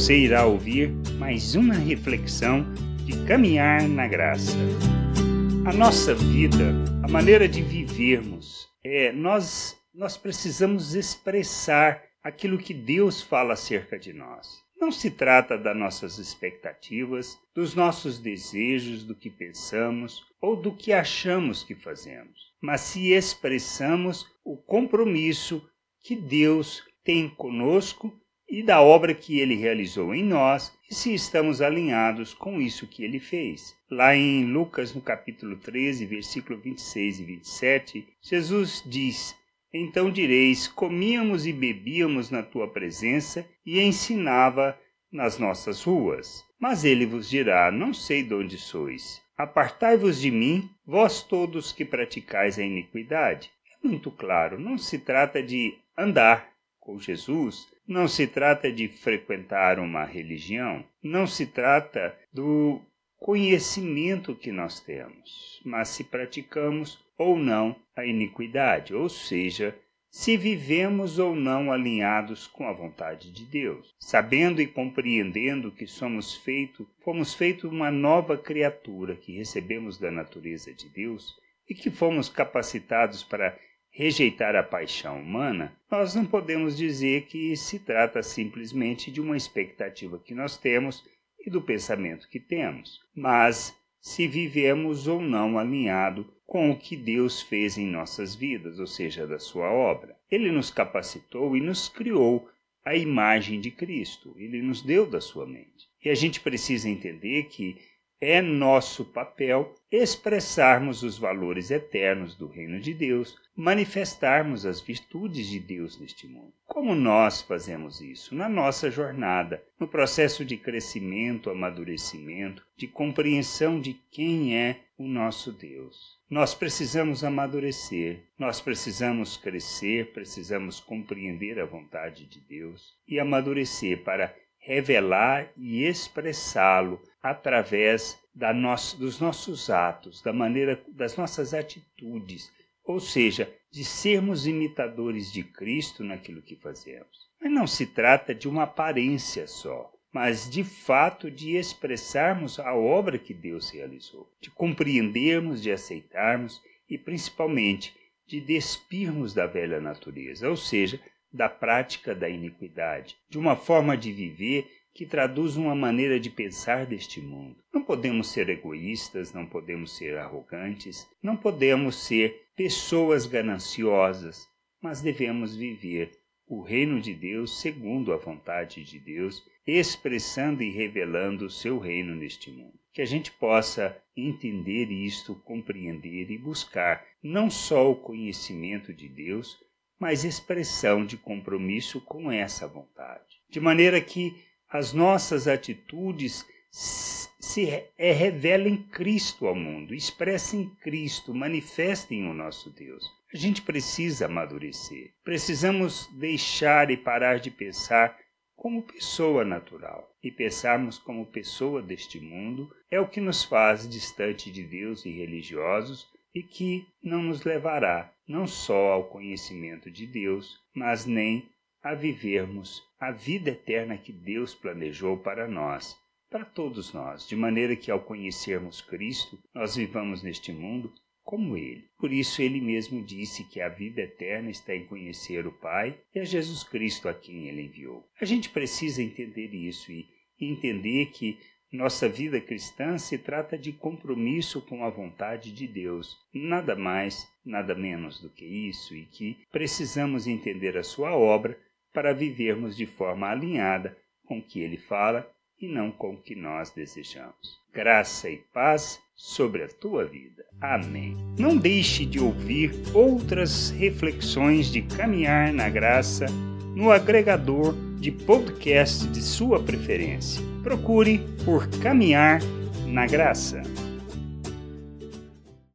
Você irá ouvir mais uma reflexão de caminhar na graça. A nossa vida, a maneira de vivermos, é nós nós precisamos expressar aquilo que Deus fala acerca de nós. Não se trata das nossas expectativas, dos nossos desejos, do que pensamos ou do que achamos que fazemos, mas se expressamos o compromisso que Deus tem conosco e da obra que ele realizou em nós e se estamos alinhados com isso que ele fez. Lá em Lucas, no capítulo 13, versículo 26 e 27, Jesus diz: então direis: comíamos e bebíamos na tua presença e ensinava nas nossas ruas. Mas ele vos dirá: Não sei de onde sois. Apartai-vos de mim, vós todos que praticais a iniquidade. É muito claro, não se trata de andar com Jesus, não se trata de frequentar uma religião, não se trata do conhecimento que nós temos, mas se praticamos ou não a iniquidade, ou seja, se vivemos ou não alinhados com a vontade de Deus, sabendo e compreendendo que somos feito, fomos feito uma nova criatura que recebemos da natureza de Deus e que fomos capacitados para rejeitar a paixão humana, nós não podemos dizer que se trata simplesmente de uma expectativa que nós temos e do pensamento que temos, mas se vivemos ou não alinhado com o que Deus fez em nossas vidas, ou seja, da sua obra. Ele nos capacitou e nos criou a imagem de Cristo. Ele nos deu da sua mente. E a gente precisa entender que é nosso papel expressarmos os valores eternos do reino de Deus, manifestarmos as virtudes de Deus neste mundo. Como nós fazemos isso? Na nossa jornada, no processo de crescimento, amadurecimento, de compreensão de quem é o nosso Deus. Nós precisamos amadurecer, nós precisamos crescer, precisamos compreender a vontade de Deus e amadurecer para revelar e expressá-lo através nosso, dos nossos atos, da maneira das nossas atitudes, ou seja, de sermos imitadores de Cristo naquilo que fazemos. Mas não se trata de uma aparência só, mas de fato de expressarmos a obra que Deus realizou, de compreendermos, de aceitarmos e principalmente de despirmos da velha natureza, ou seja, da prática da iniquidade, de uma forma de viver que traduz uma maneira de pensar deste mundo. Não podemos ser egoístas, não podemos ser arrogantes, não podemos ser pessoas gananciosas, mas devemos viver o reino de Deus segundo a vontade de Deus, expressando e revelando o seu reino neste mundo. Que a gente possa entender isto, compreender e buscar não só o conhecimento de Deus, mas expressão de compromisso com essa vontade. De maneira que as nossas atitudes se é, revelem Cristo ao mundo, expressem Cristo, manifestem o nosso Deus. A gente precisa amadurecer. Precisamos deixar e parar de pensar como pessoa natural e pensarmos como pessoa deste mundo é o que nos faz distante de Deus e religiosos e que não nos levará não só ao conhecimento de Deus, mas nem a vivermos a vida eterna que Deus planejou para nós, para todos nós, de maneira que ao conhecermos Cristo, nós vivamos neste mundo como Ele. Por isso, Ele mesmo disse que a vida eterna está em conhecer o Pai e a Jesus Cristo a quem Ele enviou. A gente precisa entender isso e entender que nossa vida cristã se trata de compromisso com a vontade de Deus, nada mais, nada menos do que isso, e que precisamos entender a Sua obra para vivermos de forma alinhada com o que ele fala e não com o que nós desejamos. Graça e paz sobre a tua vida. Amém. Não deixe de ouvir outras reflexões de caminhar na graça no agregador de podcast de sua preferência. Procure por Caminhar na Graça.